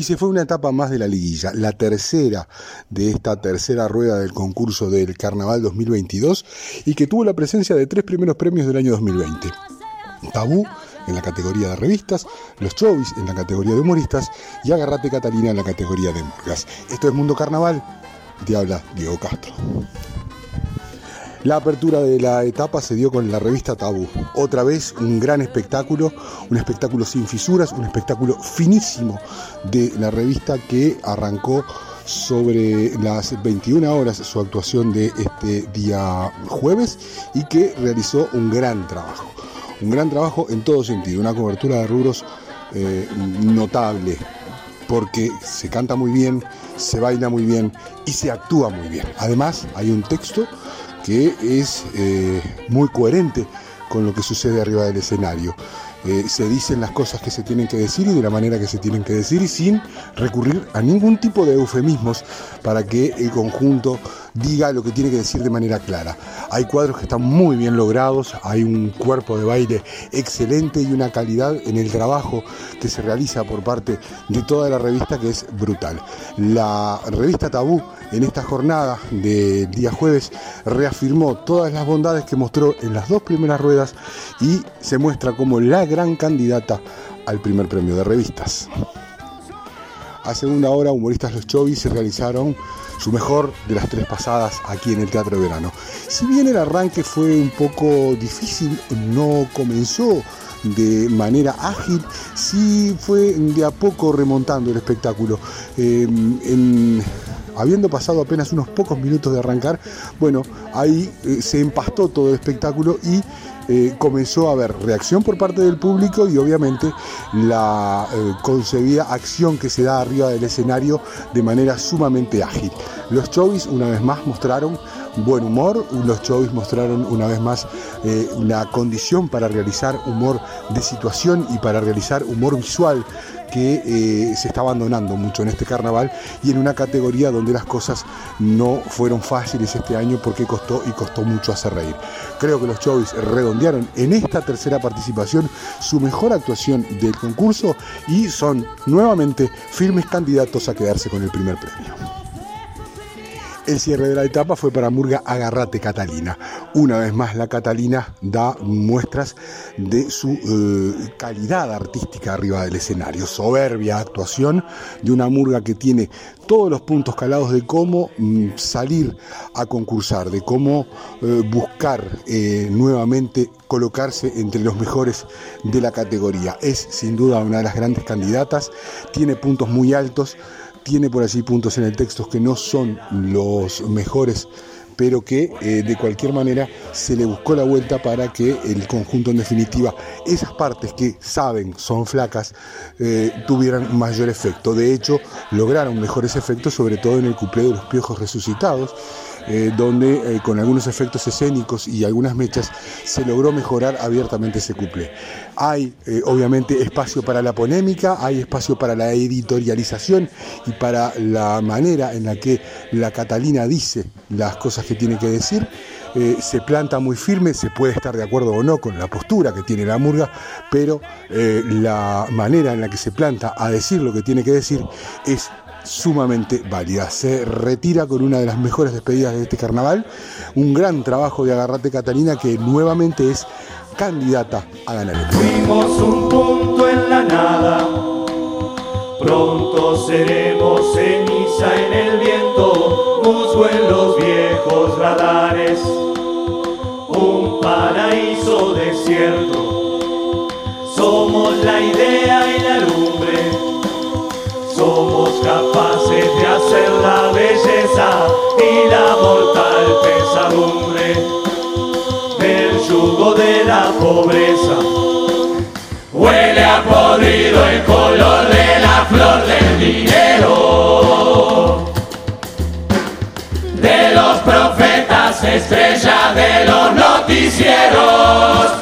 y se fue una etapa más de la liguilla, la tercera de esta tercera rueda del concurso del Carnaval 2022 y que tuvo la presencia de tres primeros premios del año 2020. Tabú en la categoría de revistas, Los Chovis en la categoría de humoristas y Agarrate Catalina en la categoría de murgas. Esto es Mundo Carnaval, te habla Diego Castro. La apertura de la etapa se dio con la revista Tabú. Otra vez un gran espectáculo, un espectáculo sin fisuras, un espectáculo finísimo de la revista que arrancó sobre las 21 horas su actuación de este día jueves y que realizó un gran trabajo. Un gran trabajo en todo sentido, una cobertura de rubros eh, notable, porque se canta muy bien, se baila muy bien y se actúa muy bien. Además, hay un texto que es eh, muy coherente con lo que sucede arriba del escenario. Eh, se dicen las cosas que se tienen que decir y de la manera que se tienen que decir y sin recurrir a ningún tipo de eufemismos para que el conjunto diga lo que tiene que decir de manera clara. Hay cuadros que están muy bien logrados, hay un cuerpo de baile excelente y una calidad en el trabajo que se realiza por parte de toda la revista que es brutal. La revista Tabú en esta jornada del día jueves reafirmó todas las bondades que mostró en las dos primeras ruedas y se muestra como la gran candidata al primer premio de revistas. A segunda hora, humoristas Los Chovis realizaron su mejor de las tres pasadas aquí en el Teatro de Verano. Si bien el arranque fue un poco difícil, no comenzó de manera ágil, sí fue de a poco remontando el espectáculo. Em, habiendo pasado apenas unos pocos minutos de arrancar, bueno, ahí eh, se empastó todo el espectáculo y eh, comenzó a haber reacción por parte del público y obviamente la eh, concebida acción que se da arriba del escenario de manera sumamente ágil. Los chovis una vez más mostraron buen humor, los chovis mostraron una vez más eh, una condición para realizar humor de situación y para realizar humor visual que eh, se está abandonando mucho en este carnaval y en una categoría donde las cosas no fueron fáciles este año porque costó y costó mucho hacer reír. Creo que los Chovis redondearon en esta tercera participación su mejor actuación del concurso y son nuevamente firmes candidatos a quedarse con el primer premio. El cierre de la etapa fue para Murga Agarrate Catalina. Una vez más la Catalina da muestras de su eh, calidad artística arriba del escenario. Soberbia actuación de una Murga que tiene todos los puntos calados de cómo mm, salir a concursar, de cómo eh, buscar eh, nuevamente colocarse entre los mejores de la categoría. Es sin duda una de las grandes candidatas, tiene puntos muy altos tiene por allí puntos en el texto que no son los mejores, pero que eh, de cualquier manera se le buscó la vuelta para que el conjunto en definitiva, esas partes que saben son flacas, eh, tuvieran mayor efecto. De hecho, lograron mejores efectos, sobre todo en el cuplé de los piojos resucitados eh, donde eh, con algunos efectos escénicos y algunas mechas se logró mejorar abiertamente ese couple. Hay eh, obviamente espacio para la polémica, hay espacio para la editorialización y para la manera en la que la Catalina dice las cosas que tiene que decir. se planta muy firme, se puede estar de acuerdo o no con la postura que tiene la murga, pero la manera en la que se planta a decir lo que tiene que decir es sumamente válida. Se retira con una de las mejores despedidas de este carnaval. Un gran trabajo de Agarrate Catalina que nuevamente es candidata a ganar el Fuimos un punto en la nada, pronto seremos ceniza en el viento, musgo en los viejos radares, un paraíso desierto. Hacer la belleza y la mortal pesadumbre del yugo de la pobreza. Huele a podrido el color de la flor del dinero, de los profetas estrellas de los noticieros,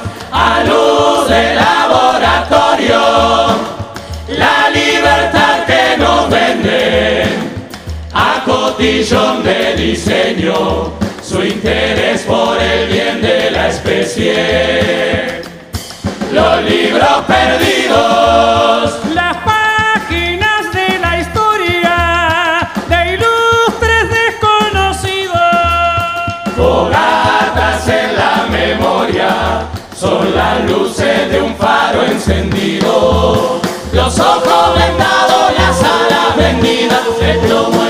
cotillón de diseño, su interés por el bien de la especie. Los libros perdidos. Las páginas de la historia de ilustres desconocidos. Fogatas en la memoria son las luces de un faro encendido. Los ojos vendados, las alas vendidas, el plomo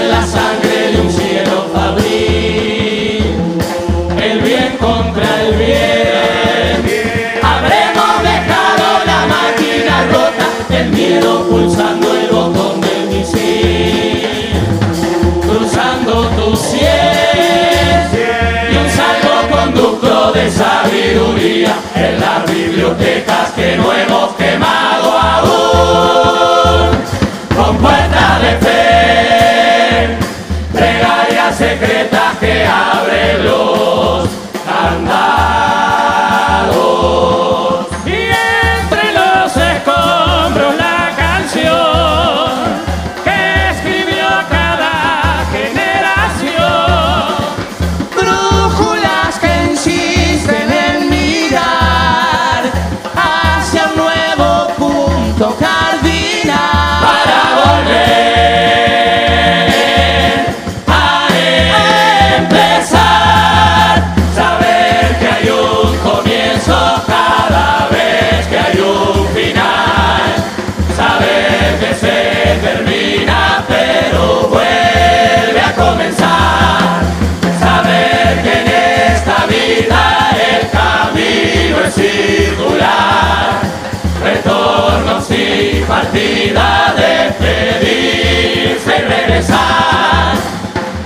que abre los candados.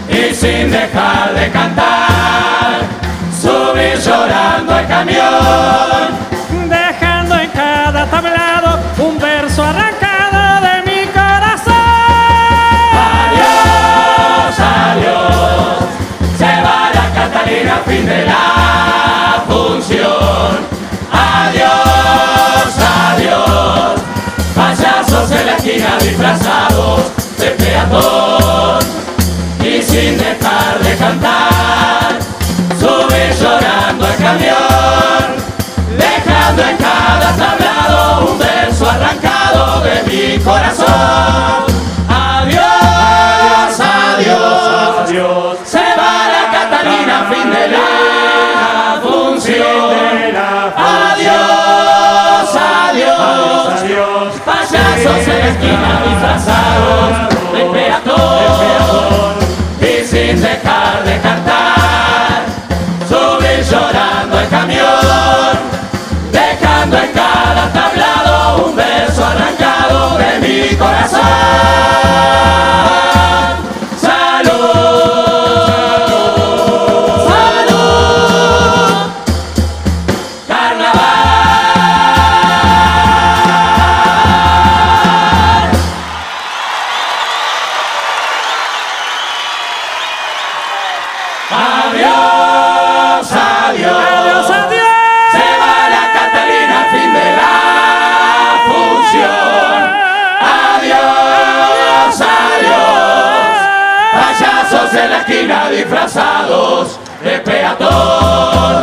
y sin dejar de cantar, subí llorando al camión. Mother God. en la esquina disfrazados de peatón.